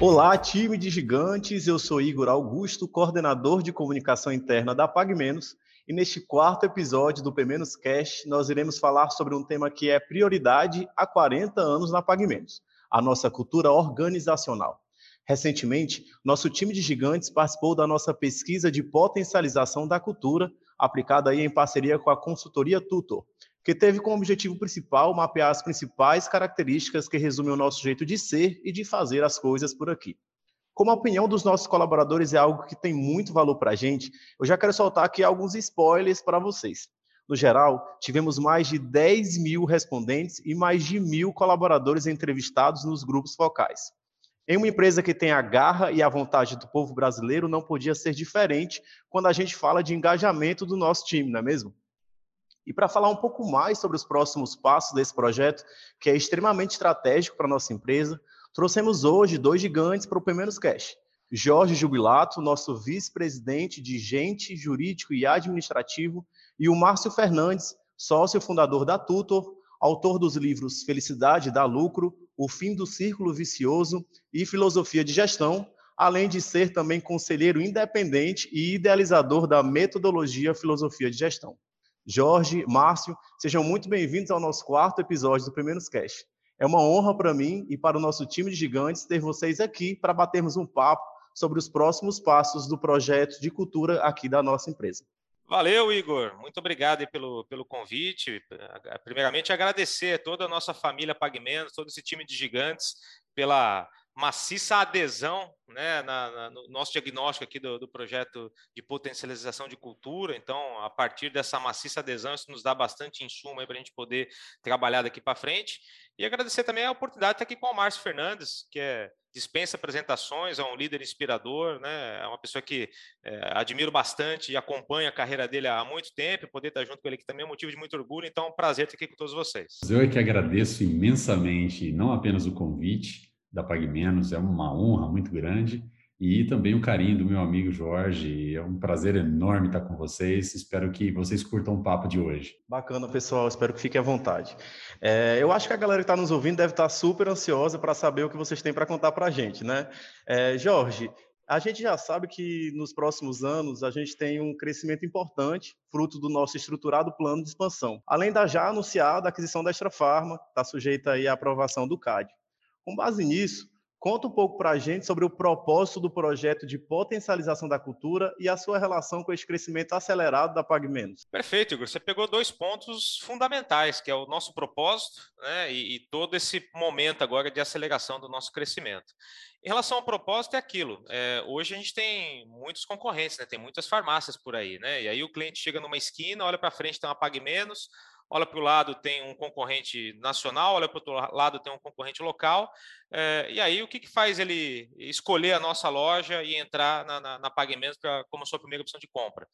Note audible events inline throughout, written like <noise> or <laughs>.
Olá, time de gigantes. Eu sou Igor Augusto, coordenador de comunicação interna da PagMenos. E neste quarto episódio do P-Menos Cash, nós iremos falar sobre um tema que é prioridade há 40 anos na PagMenos, a nossa cultura organizacional. Recentemente, nosso time de gigantes participou da nossa pesquisa de potencialização da cultura, aplicada aí em parceria com a consultoria Tutor, que teve como objetivo principal mapear as principais características que resumem o nosso jeito de ser e de fazer as coisas por aqui. Como a opinião dos nossos colaboradores é algo que tem muito valor para a gente, eu já quero soltar aqui alguns spoilers para vocês. No geral, tivemos mais de 10 mil respondentes e mais de mil colaboradores entrevistados nos grupos focais. Em uma empresa que tem a garra e a vontade do povo brasileiro, não podia ser diferente quando a gente fala de engajamento do nosso time, não é mesmo? E para falar um pouco mais sobre os próximos passos desse projeto, que é extremamente estratégico para a nossa empresa, trouxemos hoje dois gigantes para o Primeiros Cash. Jorge Jubilato, nosso vice-presidente de Gente, Jurídico e Administrativo, e o Márcio Fernandes, sócio fundador da Tutor, autor dos livros Felicidade dá Lucro, O Fim do Círculo Vicioso e Filosofia de Gestão, além de ser também conselheiro independente e idealizador da metodologia Filosofia de Gestão. Jorge, Márcio, sejam muito bem-vindos ao nosso quarto episódio do Primeiros Cash. É uma honra para mim e para o nosso time de gigantes ter vocês aqui para batermos um papo sobre os próximos passos do projeto de cultura aqui da nossa empresa. Valeu, Igor. Muito obrigado pelo, pelo convite. Primeiramente, agradecer a toda a nossa família Pagmenos, todo esse time de gigantes, pela maciça adesão né, na, na, no nosso diagnóstico aqui do, do, projeto de potencialização de cultura. Então, a partir dessa maciça adesão, isso nos dá bastante insumo para a gente poder trabalhar daqui para frente. E agradecer também a oportunidade de estar aqui com o Márcio Fernandes, que é dispensa apresentações, é um líder inspirador, né? é uma pessoa que é, admiro bastante e acompanho a carreira dele há muito tempo, poder estar junto com ele aqui também é um motivo de muito orgulho, então é um prazer estar aqui com todos vocês. Eu é que agradeço imensamente, não apenas o convite, da PagMenos. É uma honra muito grande. E também o carinho do meu amigo Jorge. É um prazer enorme estar com vocês. Espero que vocês curtam o papo de hoje. Bacana, pessoal. Espero que fiquem à vontade. É, eu acho que a galera que está nos ouvindo deve estar super ansiosa para saber o que vocês têm para contar para a gente, né? É, Jorge, a gente já sabe que nos próximos anos a gente tem um crescimento importante, fruto do nosso estruturado plano de expansão. Além da já anunciada aquisição da Extra Farma, está sujeita aí à aprovação do CAD. Com base nisso, conta um pouco para a gente sobre o propósito do projeto de potencialização da cultura e a sua relação com esse crescimento acelerado da PagMenos. Perfeito, Igor. Você pegou dois pontos fundamentais, que é o nosso propósito né, e, e todo esse momento agora de aceleração do nosso crescimento. Em relação ao propósito, é aquilo. É, hoje a gente tem muitos concorrentes, né, tem muitas farmácias por aí, né? E aí o cliente chega numa esquina, olha para frente, tem uma Pague Menos, olha para o lado tem um concorrente nacional, olha para o outro lado tem um concorrente local, é, e aí o que, que faz ele escolher a nossa loja e entrar na, na, na Pagamentos pra, como sua primeira opção de compra?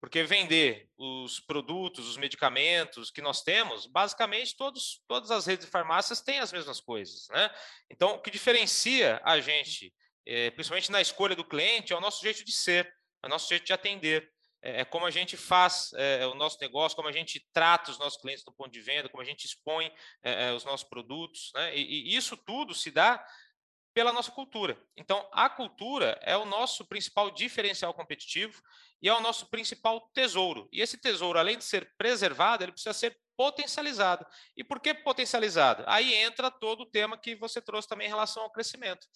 Porque vender os produtos, os medicamentos que nós temos, basicamente todos, todas as redes de farmácias têm as mesmas coisas. Né? Então, o que diferencia a gente, é, principalmente na escolha do cliente, é o nosso jeito de ser, é o nosso jeito de atender é, é, como a gente faz é, o nosso negócio, como a gente trata os nossos clientes do ponto de venda, como a gente expõe é, é, os nossos produtos. Né? E, e, isso tudo se dá pela nossa cultura. Então, a cultura é o nosso principal diferencial competitivo e é o nosso principal tesouro. E esse tesouro, além de ser preservado, ele precisa ser potencializado. E por que potencializado? Aí entra todo o tema que você trouxe também em relação ao crescimento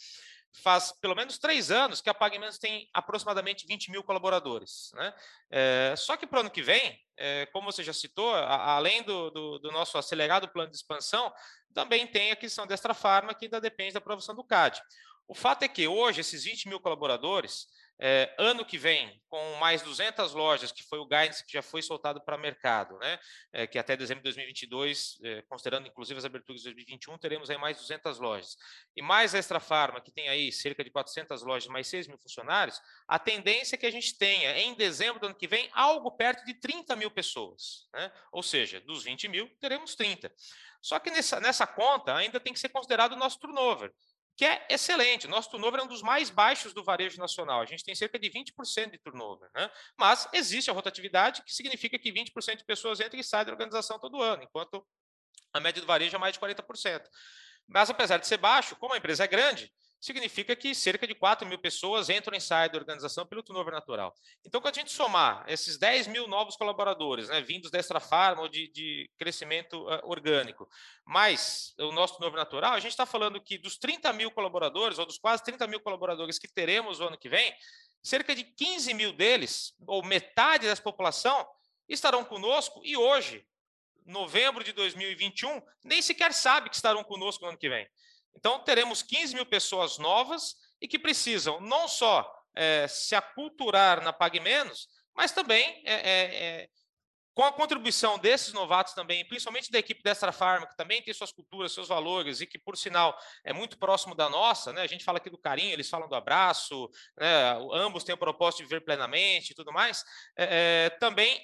faz pelo menos três anos que a PagMenos tem aproximadamente 20 mil colaboradores. Né? É, só que para o ano que vem, é, como você já citou, a, além do, do, do, nosso acelerado plano de expansão, também tem a aquisição da Extra Farma, que ainda depende da aprovação do CAD. O fato é que hoje, esses 20 mil colaboradores, é, ano que vem, com mais 200 lojas, que foi o guidance que já foi soltado para mercado, né? É, que até dezembro de 2022, é, considerando inclusive as aberturas de 2021, teremos aí mais 200 lojas. E mais a Extra Farma, que tem aí cerca de 400 lojas, mais 6 mil funcionários, a tendência é que a gente tenha, em dezembro do ano que vem, algo perto de 30 mil pessoas. Né? Ou seja, dos 20 mil, teremos 30. Só que nessa, nessa conta ainda tem que ser considerado o nosso turnover que é excelente. Nosso turnover é um dos mais baixos do varejo nacional. A gente tem cerca de 20% de turnover. Né? Mas existe a rotatividade, que significa que 20% de pessoas entram e saem da organização todo ano, enquanto a média do varejo é mais de 40%. Mas apesar de ser baixo, como a empresa é grande, significa que cerca de 4 mil pessoas entram e saem da organização pelo turnover natural. Então, quando a gente somar esses 10 mil novos colaboradores, né, vindos da Extra Farma ou de, de crescimento uh, orgânico, mais o nosso turnover natural, a gente está falando que dos 30 mil colaboradores, ou dos quase 30 mil colaboradores que teremos o ano que vem, cerca de 15 mil deles, ou metade dessa população, estarão conosco e hoje, novembro de 2021, nem sequer sabe que estarão conosco no ano que vem. Então, teremos 15 mil pessoas novas e que precisam não só é, se aculturar na Pague Menos, mas também, é, é, com a contribuição desses novatos também, principalmente da equipe Destra Farma, que também tem suas culturas, seus valores e que, por sinal, é muito próximo da nossa, né? a gente fala aqui do carinho, eles falam do abraço, né? ambos têm o propósito de viver plenamente e tudo mais, também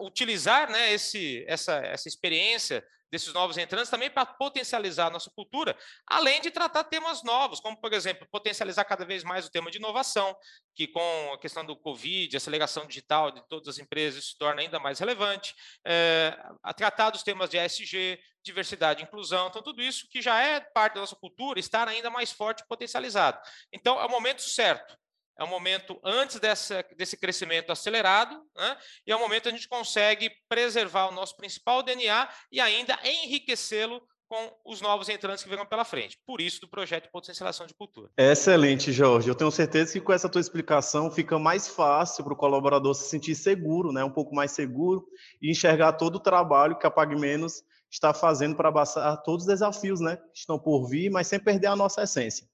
utilizar né, esse, essa, essa experiência desses novos entrantes também para potencializar a nossa cultura, além de tratar temas novos, como, por exemplo, potencializar cada vez mais o tema de inovação, que com a questão do Covid, aceleração digital de todas as empresas, se torna ainda mais relevante, é, a tratar dos temas de ESG, diversidade e inclusão, então tudo isso que já é parte da nossa cultura, estar ainda mais forte e potencializado. Então, é o momento certo é um momento antes dessa, desse crescimento acelerado, né? e é um momento que a gente consegue preservar o nosso principal DNA e ainda enriquecê-lo com os novos entrantes que virão pela frente. Por isso, do projeto potencialização de cultura. Excelente, Jorge. Eu tenho certeza que com essa tua explicação fica mais fácil para o colaborador se sentir seguro, né? um pouco mais seguro, e enxergar todo o trabalho que a Pag Menos está fazendo para abraçar todos os desafios né? que estão por vir, mas sem perder a nossa essência.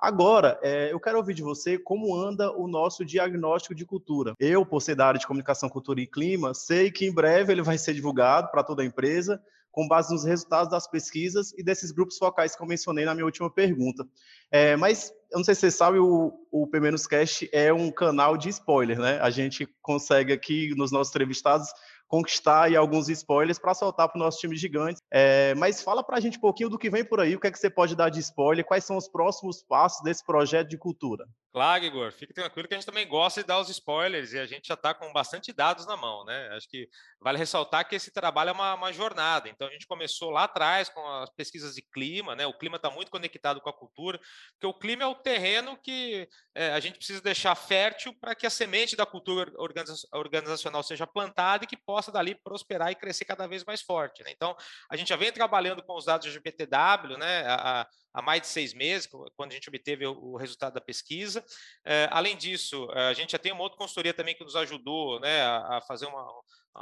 Agora, é, eu quero ouvir de você como anda o nosso diagnóstico de cultura. Eu, por ser da área de comunicação, cultura e clima, sei que em breve ele vai ser divulgado para toda a empresa, com base nos resultados das pesquisas e desses grupos focais que eu mencionei na minha última pergunta. É, mas, eu não sei se você sabe, o, o P-Cast é um canal de spoiler, né? A gente consegue aqui, nos nossos entrevistados, conquistar aí alguns spoilers para soltar para o nosso time gigante. É, mas fala para a gente um pouquinho do que vem por aí, o que é que você pode dar de spoiler, quais são os próximos passos desse projeto de cultura. Claro, Igor, fique tranquilo que a gente também gosta de dar os spoilers e a gente já está com bastante dados na mão, né? Acho que vale ressaltar que esse trabalho é uma, uma jornada. Então a gente começou lá atrás com as pesquisas de clima, né? O clima está muito conectado com a cultura, porque o clima é o terreno que é, a gente precisa deixar fértil para que a semente da cultura organizacional seja plantada e que possa dali prosperar e crescer cada vez mais forte. Né? Então a gente já vem trabalhando com os dados do GPTW, né? A, há mais de seis meses, quando a gente obteve o resultado da pesquisa. É, além disso, a gente já tem uma outra consultoria também que nos ajudou né, a, fazer uma,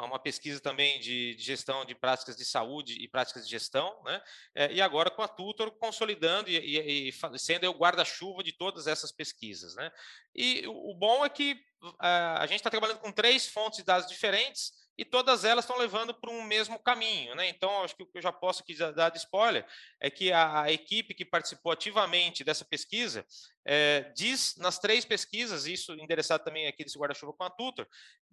uma pesquisa também de, gestão de práticas de saúde e práticas de gestão, né? É, e agora com a Tutor consolidando e, e, e sendo o guarda-chuva de todas essas pesquisas, né? E o, bom é que a, a gente está trabalhando com três fontes de dados diferentes e todas elas estão levando para um mesmo caminho. Né? Então, acho que o que eu já posso aqui dar de spoiler é que a, a equipe que participou ativamente dessa pesquisa é, diz nas três pesquisas, isso endereçado também aqui desse guarda-chuva com a Tutor,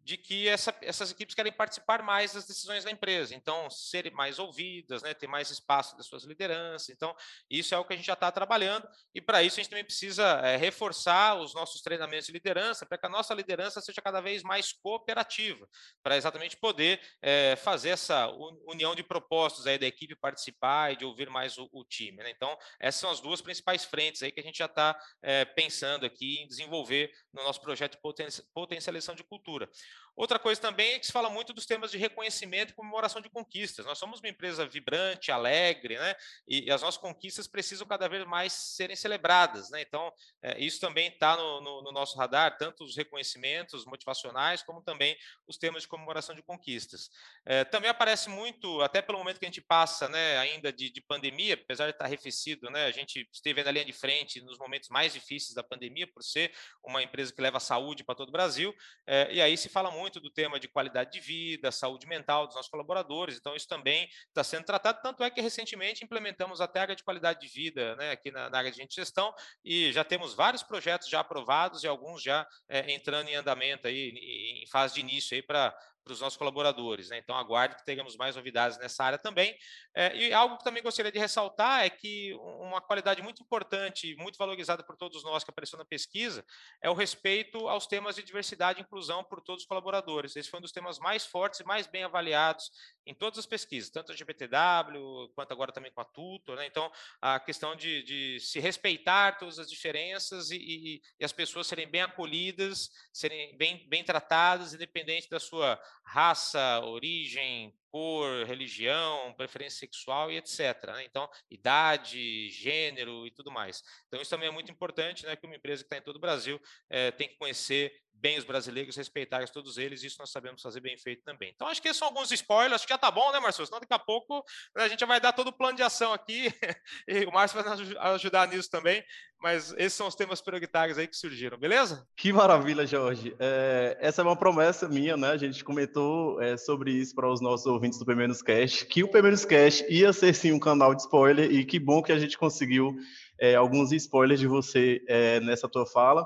de que essa, essas equipes querem participar mais das decisões da empresa, então serem mais ouvidas, né, ter mais espaço das suas lideranças. Então, isso é o que a gente já está trabalhando, e para isso a gente também precisa é, reforçar os nossos treinamentos de liderança, para que a nossa liderança seja cada vez mais cooperativa, para exatamente poder é, fazer essa união de propósitos aí da equipe participar e de ouvir mais o, o time. Né? Então, essas são as duas principais frentes aí que a gente já está é, pensando aqui em desenvolver no nosso projeto de potencialização de cultura. Outra coisa também é que se fala muito dos temas de reconhecimento e comemoração de conquistas. Nós somos uma empresa vibrante, alegre, né? E, as nossas conquistas precisam cada vez mais serem celebradas, né? Então, é, isso também está no, no, no, nosso radar, tanto os reconhecimentos motivacionais, como também os temas de comemoração de conquistas. É, também aparece muito, até pelo momento que a gente passa, né, ainda de, de pandemia, apesar de estar arrefecido, né? A gente esteve na linha de frente nos momentos mais difíceis da pandemia, por ser uma empresa que leva saúde para todo o Brasil, é, e aí se fala muito do tema de qualidade de vida, saúde mental dos nossos colaboradores, então isso também está sendo tratado, tanto é que recentemente implementamos a área de qualidade de vida né, aqui na, na, área de gestão e já temos vários projetos já aprovados e alguns já é, entrando em andamento aí, em fase de início aí para para os nossos colaboradores. Né? Então, aguarde que tenhamos mais novidades nessa área também. É, e algo que também gostaria de ressaltar é que uma qualidade muito importante, muito valorizada por todos nós que apareceu na pesquisa, é o respeito aos temas de diversidade e inclusão por todos os colaboradores. Esse foi um dos temas mais fortes e mais bem avaliados em todas as pesquisas, tanto a GPTW, quanto agora também com a Tutor. Né? Então, a questão de, de, se respeitar todas as diferenças e, e, e as pessoas serem bem acolhidas, serem bem, bem tratadas, independente da sua raça, origem, cor, religião, preferência sexual e etc. Né? Então, idade, gênero e tudo mais. Então, isso também é muito importante, né? Que uma empresa que está em todo o Brasil é, tem que conhecer bem os brasileiros, respeitar todos eles, isso nós sabemos fazer bem feito também. Então, acho que esses são alguns spoilers, acho que já tá bom, né, Marcelo? Senão daqui a pouco a gente vai dar todo o plano de ação aqui, <laughs> e o Márcio vai nos ajudar nisso também, mas esses são os temas prioritários aí que surgiram, beleza? Que maravilha, Jorge. É, essa é uma promessa minha, né? A gente comentou é, sobre isso para os nossos ouvintes do P-Menos Cash, que o P-Menos Cash ia ser sim um canal de spoiler, e que bom que a gente conseguiu é, alguns spoilers de você é, nessa tua fala.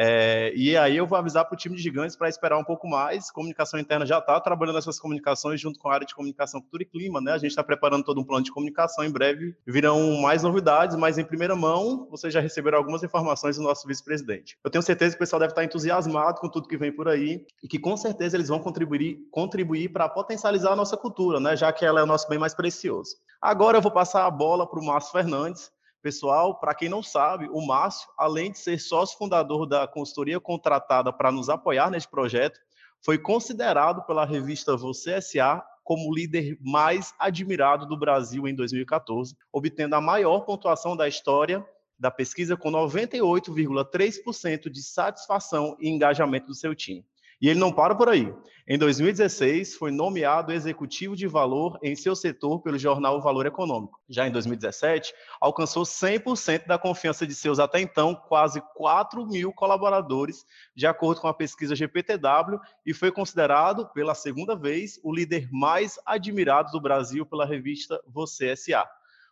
É, e aí eu vou avisar para o time de gigantes para esperar um pouco mais. Comunicação interna já está trabalhando nessas comunicações junto com a área de comunicação, cultura e clima, né? A gente está preparando todo um plano de comunicação. Em breve virão mais novidades, mas em primeira mão vocês já receberam algumas informações do nosso vice-presidente. Eu tenho certeza que o pessoal deve estar entusiasmado com tudo que vem por aí e que com certeza eles vão contribuir, contribuir para potencializar a nossa cultura, né? Já que ela é o nosso bem mais precioso. Agora eu vou passar a bola para o Márcio Fernandes Pessoal, para quem não sabe, o Márcio, além de ser sócio fundador da consultoria contratada para nos apoiar neste projeto, foi considerado pela revista Você SA como o líder mais admirado do Brasil em 2014, obtendo a maior pontuação da história da pesquisa com 98,3% de satisfação e engajamento do seu time. E ele não para por aí. Em 2016, foi nomeado executivo de valor em seu setor pelo jornal Valor Econômico. Já em 2017, alcançou 100% da confiança de seus até então quase 4 mil colaboradores, de acordo com a pesquisa GPTW, e foi considerado, pela segunda vez, o líder mais admirado do Brasil pela revista Você SA.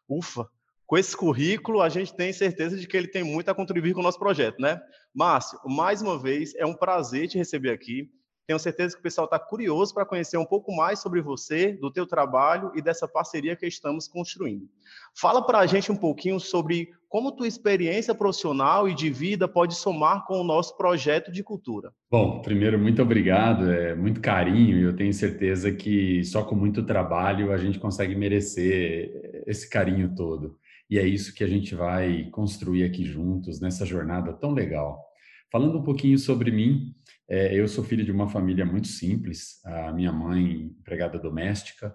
Ufa! Com esse currículo, a gente tem certeza de que ele tem muito a contribuir com o nosso projeto, né? Márcio, mais uma vez, é um prazer te receber aqui. Tenho certeza que o pessoal está curioso para conhecer um pouco mais sobre você, do teu trabalho e dessa parceria que estamos construindo. Fala para a gente um pouquinho sobre como tua experiência profissional e de vida pode somar com o nosso projeto de cultura. Bom, primeiro, muito obrigado, é muito carinho e eu tenho certeza que só com muito trabalho a gente consegue merecer esse carinho todo. E é isso que a gente vai construir aqui juntos nessa jornada tão legal. Falando um pouquinho sobre mim, é, eu sou filho de uma família muito simples. A minha mãe, empregada doméstica,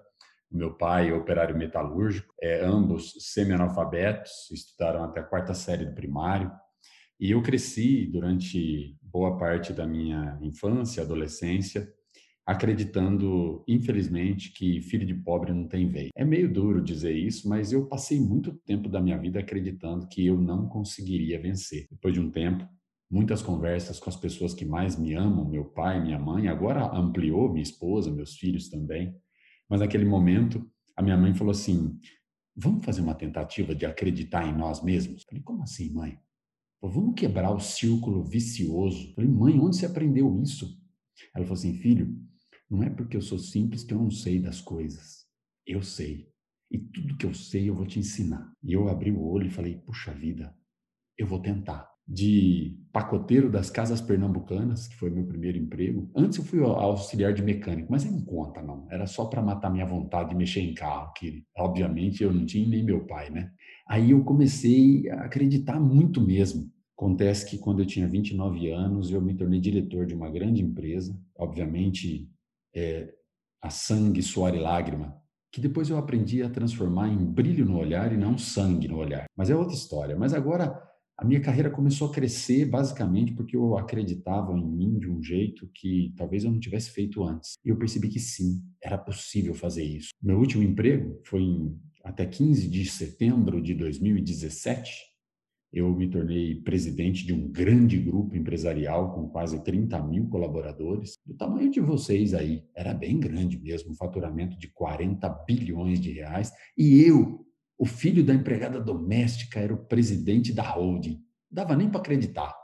o meu pai, operário metalúrgico, é, ambos semi-analfabetos, estudaram até a quarta série do primário. E eu cresci durante boa parte da minha infância, adolescência, acreditando, infelizmente, que filho de pobre não tem vez. É meio duro dizer isso, mas eu passei muito tempo da minha vida acreditando que eu não conseguiria vencer. Depois de um tempo, muitas conversas com as pessoas que mais me amam, meu pai, minha mãe, agora ampliou minha esposa, meus filhos também. Mas naquele momento, a minha mãe falou assim: "Vamos fazer uma tentativa de acreditar em nós mesmos?" Eu falei: "Como assim, mãe?" Vamos quebrar o círculo vicioso. Eu falei: "Mãe, onde você aprendeu isso?" Ela falou assim: "Filho, não é porque eu sou simples que eu não sei das coisas. Eu sei. E tudo que eu sei eu vou te ensinar. E eu abri o olho e falei: puxa vida, eu vou tentar. De pacoteiro das casas pernambucanas, que foi meu primeiro emprego. Antes eu fui auxiliar de mecânico, mas não conta, não. Era só para matar minha vontade de mexer em carro, que obviamente eu não tinha nem meu pai, né? Aí eu comecei a acreditar muito mesmo. Acontece que quando eu tinha 29 anos, eu me tornei diretor de uma grande empresa, obviamente é, a sangue, suor e lágrima, que depois eu aprendi a transformar em brilho no olhar e não sangue no olhar. Mas é outra história. Mas agora a minha carreira começou a crescer basicamente porque eu acreditava em mim de um jeito que talvez eu não tivesse feito antes. E eu percebi que sim, era possível fazer isso. Meu último emprego foi em, até 15 de setembro de 2017 eu me tornei presidente de um grande grupo empresarial com quase 30 mil colaboradores, do tamanho de vocês aí. Era bem grande mesmo, um faturamento de 40 bilhões de reais. E eu, o filho da empregada doméstica, era o presidente da holding. Não dava nem para acreditar.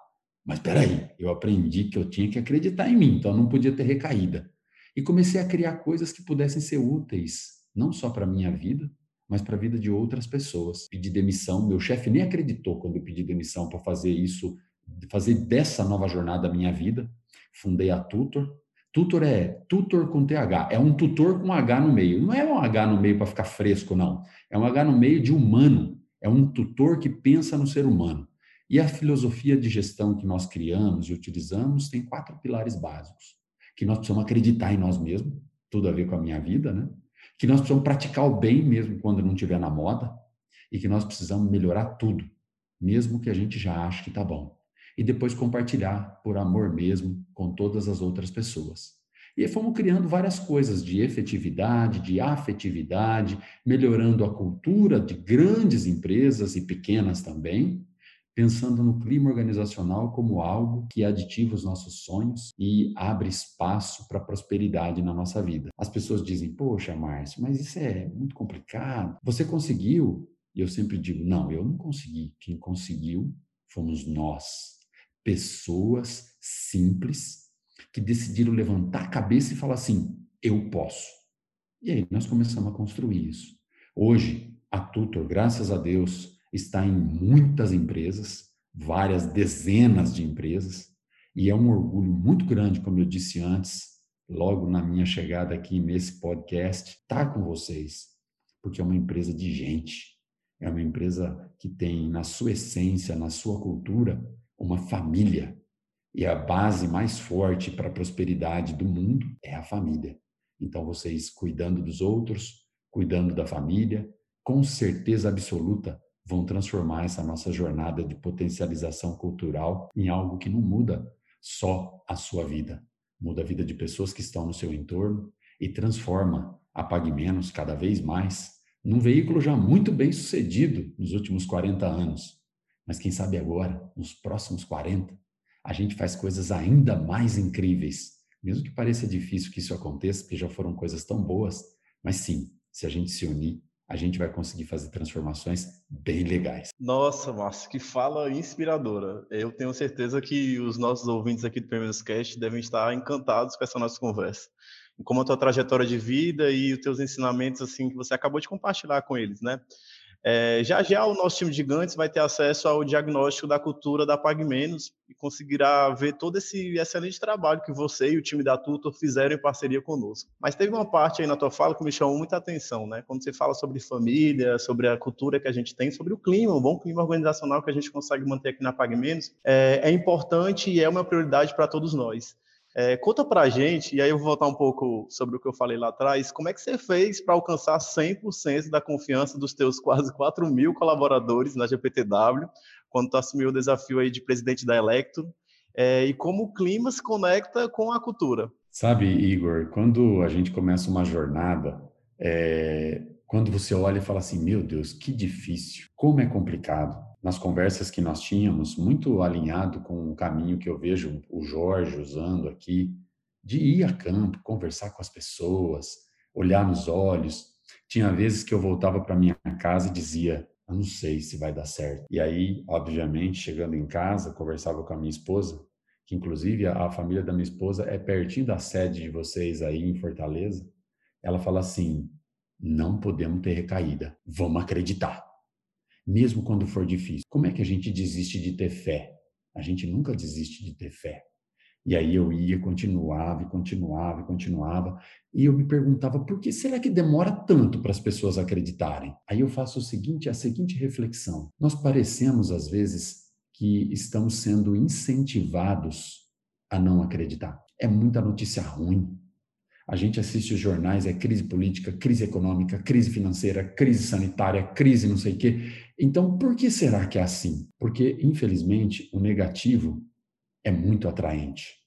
Mas espera aí, eu aprendi que eu tinha que acreditar em mim, então não podia ter recaída. e comecei a criar coisas que pudessem ser úteis, não só para a minha vida, mas para a vida de outras pessoas. Pedi demissão, meu chefe nem acreditou quando eu pedi demissão para fazer isso, fazer dessa nova jornada a minha vida. Fundei a Tutor. Tutor é tutor com TH, é um tutor com H no meio. Não é um H no meio para ficar fresco, não. É um H no meio de humano. É um tutor que pensa no ser humano. E a filosofia de gestão que nós criamos e utilizamos tem quatro pilares básicos. Que nós precisamos acreditar em nós mesmos, tudo a ver com a minha vida, né? Que nós precisamos praticar o bem mesmo quando não estiver na moda e que nós precisamos melhorar tudo, mesmo que a gente já ache que está bom. E depois compartilhar por amor mesmo com todas as outras pessoas. E fomos criando várias coisas de efetividade, de afetividade, melhorando a cultura de grandes empresas e pequenas também, pensando no clima organizacional como algo que aditiva os nossos sonhos e abre espaço para prosperidade na nossa vida. As pessoas dizem: "Poxa, Márcio, mas isso é muito complicado. Você conseguiu?" E eu sempre digo: "Não, eu não consegui. Quem conseguiu fomos nós, pessoas simples que decidiram levantar a cabeça e falar assim: eu posso. E aí nós começamos a construir isso. Hoje, a Tutor, graças a Deus, está em muitas empresas, várias dezenas de empresas, e é um orgulho muito grande, como eu disse antes, logo na minha chegada aqui nesse podcast, estar com vocês, porque é uma empresa de gente, é uma empresa que tem na sua essência, na sua cultura, uma família. E a base mais forte para a prosperidade do mundo é a família. Então, vocês cuidando dos outros, cuidando da família, com certeza absoluta, vão transformar essa nossa jornada de potencialização cultural em algo que não muda só a sua vida, muda a vida de pessoas que estão no seu entorno e transforma a Pague Menos cada vez mais num veículo já muito bem sucedido nos últimos 40 anos. Mas quem sabe agora, nos próximos 40, a gente faz coisas ainda mais incríveis. Mesmo que pareça difícil que isso aconteça, porque já foram coisas tão boas, mas sim, se a gente se unir, a gente vai conseguir fazer transformações bem legais. Nossa, Márcio, que fala inspiradora. Eu tenho certeza que os nossos ouvintes aqui do Primeiros Cast devem estar encantados com essa nossa conversa. Como a tua trajetória de vida e os teus ensinamentos assim que você acabou de compartilhar com eles, né? É, já já o nosso time de gigantes vai ter acesso ao diagnóstico da cultura da Pag Menos e conseguirá ver todo esse excelente trabalho que você e o time da Tutor fizeram em parceria conosco. Mas teve uma parte aí na tua fala que me chamou muita atenção, né? Quando você fala sobre família, sobre a cultura que a gente tem, sobre o clima, o bom clima organizacional que a gente consegue manter aqui na Pag Menos, é, é importante e é uma prioridade para todos nós. É, conta para a gente, e aí eu vou voltar um pouco sobre o que eu falei lá atrás, como é que você fez para alcançar 100% da confiança dos teus <laughs> quase 4 mil colaboradores na GPTW, quando tu assumiu o desafio aí de presidente da Electro, é, e como o clima se conecta com a cultura? Sabe, Igor, quando a gente começa uma jornada, é, quando você olha e fala assim, meu Deus, que difícil, como é complicado nas conversas que nós tínhamos, muito alinhado com o caminho que eu vejo o Jorge usando aqui, de ir a campo, conversar com as pessoas, olhar nos olhos. Tinha vezes que eu voltava para minha casa e dizia: Eu não sei se vai dar certo. E aí, obviamente, chegando em casa, conversava com a minha esposa, que inclusive a, família da minha esposa é pertinho da sede de vocês aí em Fortaleza. Ela fala assim: Não podemos ter recaída, vamos acreditar mesmo quando for difícil. Como é que a gente desiste de ter fé? A gente nunca desiste de ter fé. E aí eu ia, continuava, continuava, continuava. E eu me perguntava, por que será que demora tanto para as pessoas acreditarem? Aí eu faço o seguinte, a seguinte reflexão. Nós parecemos, às vezes, que estamos sendo incentivados a não acreditar. É muita notícia ruim, a gente assiste os jornais, é crise política, crise econômica, crise financeira, crise sanitária, crise não sei o quê. Então, por que será que é assim? Porque, infelizmente, o negativo é muito atraente.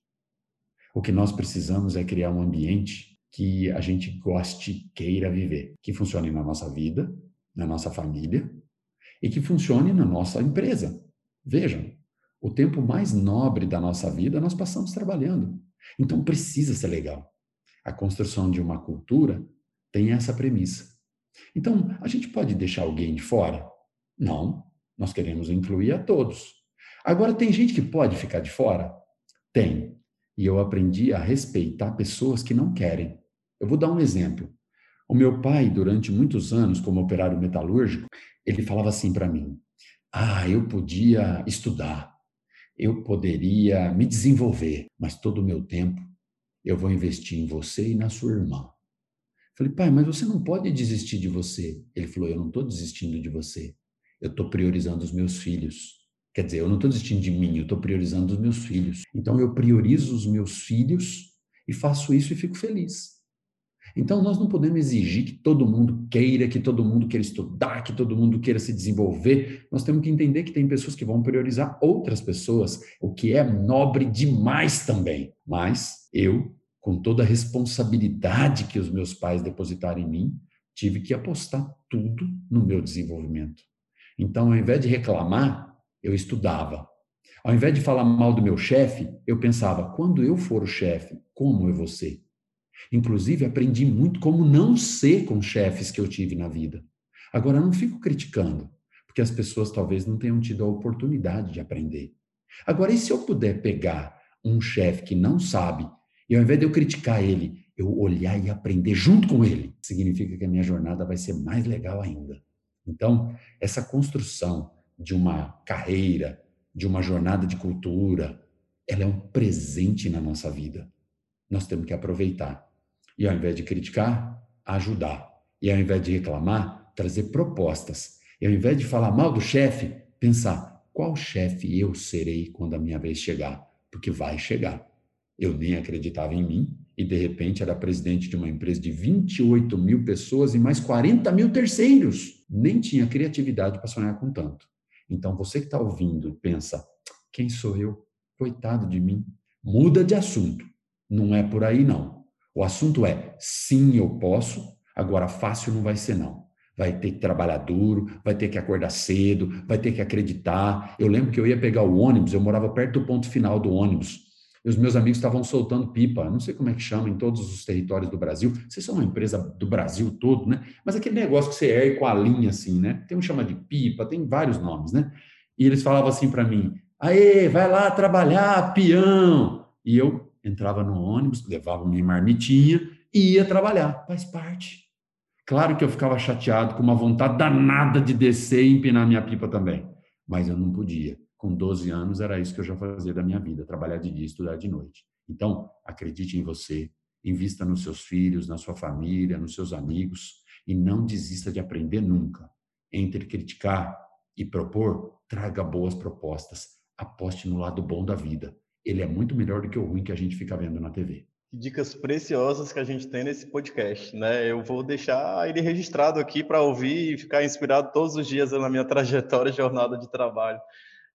O que nós precisamos é criar um ambiente que a gente goste, queira viver, que funcione na nossa vida, na nossa família e que funcione na nossa empresa. Vejam, o tempo mais nobre da nossa vida nós passamos trabalhando. Então precisa ser legal. A construção de uma cultura tem essa premissa. Então, a gente pode deixar alguém de fora? Não, nós queremos incluir a todos. Agora, tem gente que pode ficar de fora? Tem. e eu aprendi a respeitar pessoas que não querem. Eu vou dar um exemplo. O meu pai, durante muitos anos, como operário metalúrgico, ele falava assim para mim: Ah, eu podia estudar, eu poderia me desenvolver, mas todo o meu tempo eu vou investir em você e na sua irmã. Falei, pai, mas você não pode desistir de você. Ele falou, eu não estou desistindo de você. Eu estou priorizando os meus filhos. Quer dizer, eu não estou desistindo de mim, eu estou priorizando os meus filhos. Então eu priorizo os meus filhos e faço isso e fico feliz. Então nós não podemos exigir que todo mundo queira, que todo mundo queira estudar, que todo mundo queira se desenvolver. Nós temos que entender que tem pessoas que vão priorizar outras pessoas, o que é nobre demais também. Mas eu, com toda a responsabilidade que os meus pais depositaram em mim, tive que apostar tudo no meu desenvolvimento. Então, ao invés de reclamar, eu estudava. Ao invés de falar mal do meu chefe, eu pensava: quando eu for o chefe, como eu vou ser? Inclusive, aprendi muito como não ser com chefes que eu tive na vida. Agora, não fico criticando, porque as pessoas talvez não tenham tido a oportunidade de aprender. Agora, e se eu puder pegar um chefe que não sabe, e ao invés de eu criticar ele, eu olhar e aprender junto com ele, significa que a minha jornada vai ser mais legal ainda. Então, essa construção de uma carreira, de uma jornada de cultura, ela é um presente na nossa vida. Nós temos que aproveitar. E ao invés de criticar, ajudar. E ao invés de reclamar, trazer propostas. E ao invés de falar mal do chefe, pensar qual chefe eu serei quando a minha vez chegar, porque vai chegar. Eu nem acreditava em mim e de repente era presidente de uma empresa de 28 mil pessoas e mais 40 mil terceiros. Nem tinha criatividade para sonhar com tanto. Então, você que está ouvindo pensa, quem sou eu? Coitado de mim. Muda de assunto. Não é por aí, não. O assunto é, sim, eu posso, agora fácil não vai ser, não. Vai ter que trabalhar duro, vai ter que acordar cedo, vai ter que acreditar. Eu lembro que eu ia pegar o ônibus, eu morava perto do ponto final do ônibus. E os meus amigos estavam soltando pipa, não sei como é que chama, em todos os territórios do Brasil. Vocês são uma empresa do Brasil todo, né? Mas aquele negócio que você ergue com a linha assim, né? Tem um chama de pipa, tem vários nomes, né? E eles falavam assim para mim: aê, vai lá trabalhar, peão. E eu entrava no ônibus, levava minha marmitinha e ia trabalhar. Faz parte. Claro que eu ficava chateado, com uma vontade danada de descer e empinar minha pipa também. Mas eu não podia com 12 anos era isso que eu já fazia da minha vida, trabalhar de dia, estudar de noite. Então, acredite em você, invista nos seus filhos, na sua família, nos seus amigos e não desista de aprender nunca. Entre criticar e propor, traga boas propostas. Aposte no lado bom da vida. Ele é muito melhor do que o ruim que a gente fica vendo na TV. Dicas preciosas que a gente tem nesse podcast, né? Eu vou deixar ele registrado aqui para ouvir e ficar inspirado todos os dias na minha <laughs> trajetória e jornada de trabalho.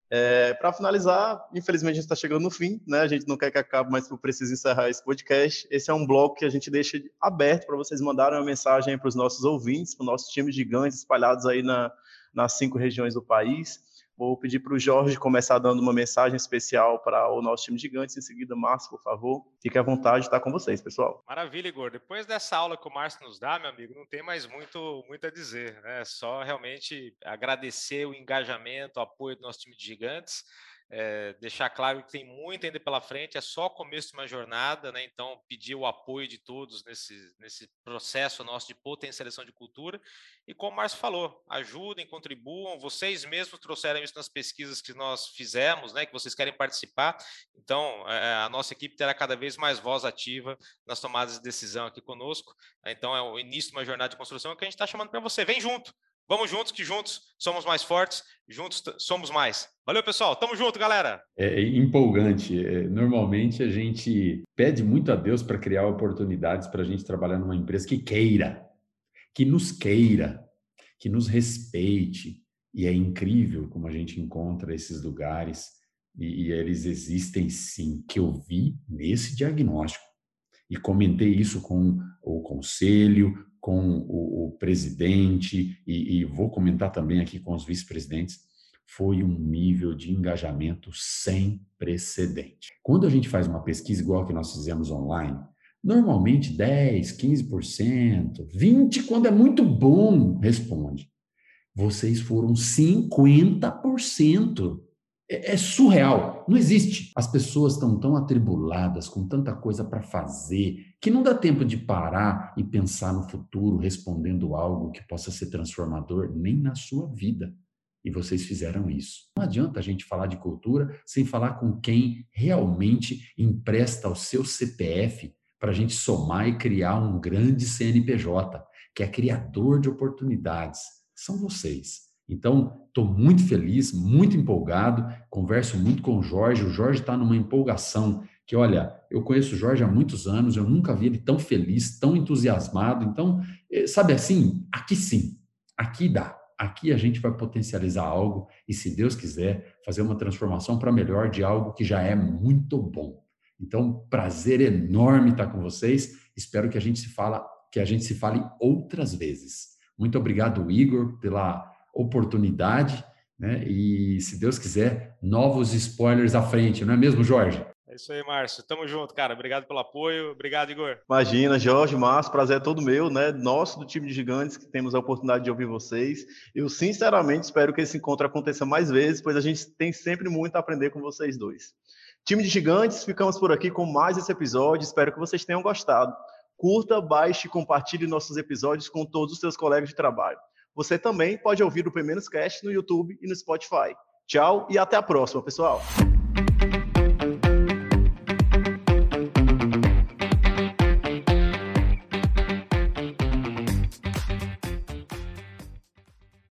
É, para finalizar, infelizmente a gente está chegando no fim, né? A gente não quer que acabe, mas eu preciso encerrar esse podcast. Esse é um bloco que a gente deixa aberto para vocês mandarem uma mensagem para os nossos ouvintes, para os nossos times gigantes espalhados aí na, nas cinco regiões do país. Vou pedir para o Jorge começar dando uma mensagem especial para o nosso time gigante. Em seguida, Márcio, por favor. Fique à vontade de estar com vocês, pessoal. Maravilha, Igor. Depois dessa aula que o Márcio nos dá, meu amigo, não tem mais muito, muito a dizer. Né? É só realmente agradecer o engajamento, o apoio do nosso time de gigantes. É, deixar claro que tem muito ainda pela frente, é só começo de uma jornada, né? Então, pedir o apoio de todos nesse, nesse processo nosso de potencialização de cultura. E como o Márcio falou, ajudem, contribuam. Vocês mesmos trouxeram isso nas pesquisas que nós fizemos, né? Que vocês querem participar. Então, é, a nossa equipe terá cada vez mais voz ativa nas tomadas de decisão aqui conosco. Então, é o início de uma jornada de construção que a gente está chamando para você. Vem junto! Vamos juntos, que juntos somos mais fortes, juntos somos mais. Valeu, pessoal. Tamo junto, galera. É empolgante. É, normalmente a gente pede muito a Deus para criar oportunidades para a gente trabalhar numa empresa que queira, que nos queira, que nos respeite. E é incrível como a gente encontra esses lugares e, e eles existem sim, que eu vi nesse diagnóstico. E comentei isso com o conselho, com o, o presidente e, e, vou comentar também aqui com os vice-presidentes, foi um nível de engajamento sem precedente. Quando a gente faz uma pesquisa igual a que nós fizemos online, normalmente 10, 15%, 20% quando é muito bom, responde. Vocês foram 50%. É, é surreal. Não existe. As pessoas estão tão atribuladas, com tanta coisa para fazer, que não dá tempo de parar e pensar no futuro, respondendo algo que possa ser transformador nem na sua vida. E vocês fizeram isso. Não adianta a gente falar de cultura sem falar com quem realmente empresta o seu CPF para a gente somar e criar um grande CNPJ, que é criador de oportunidades. São vocês. Então, estou muito feliz, muito empolgado, converso muito com o Jorge. O Jorge está numa empolgação que, olha, eu conheço o Jorge há muitos anos, eu nunca vi ele tão feliz, tão entusiasmado. Então, eh, sabe assim, aqui sim, aqui dá. Aqui a gente vai potencializar algo e, se Deus quiser, fazer uma transformação para melhor de algo que já é muito bom. Então, prazer enorme estar com vocês. Espero que a gente se fala, que a gente se fale outras vezes. Muito obrigado, Igor, pela oportunidade, né? E se Deus quiser, novos spoilers à frente, não é mesmo, Jorge? É isso aí, Márcio. Tamo junto, cara. Obrigado pelo apoio. Obrigado, Igor. Imagina, Jorge, Márcio, prazer é todo meu, né? Nosso do time de gigantes que temos a oportunidade de ouvir vocês. Eu sinceramente espero que esse encontro aconteça mais vezes, pois a gente tem sempre muito a aprender com vocês dois. Time de gigantes, ficamos por aqui com mais esse episódio. Espero que vocês tenham gostado. Curta, baixe e compartilhe nossos episódios com todos os seus colegas de trabalho. Você também pode ouvir o P Cast no YouTube e no Spotify. Tchau e até a próxima, pessoal!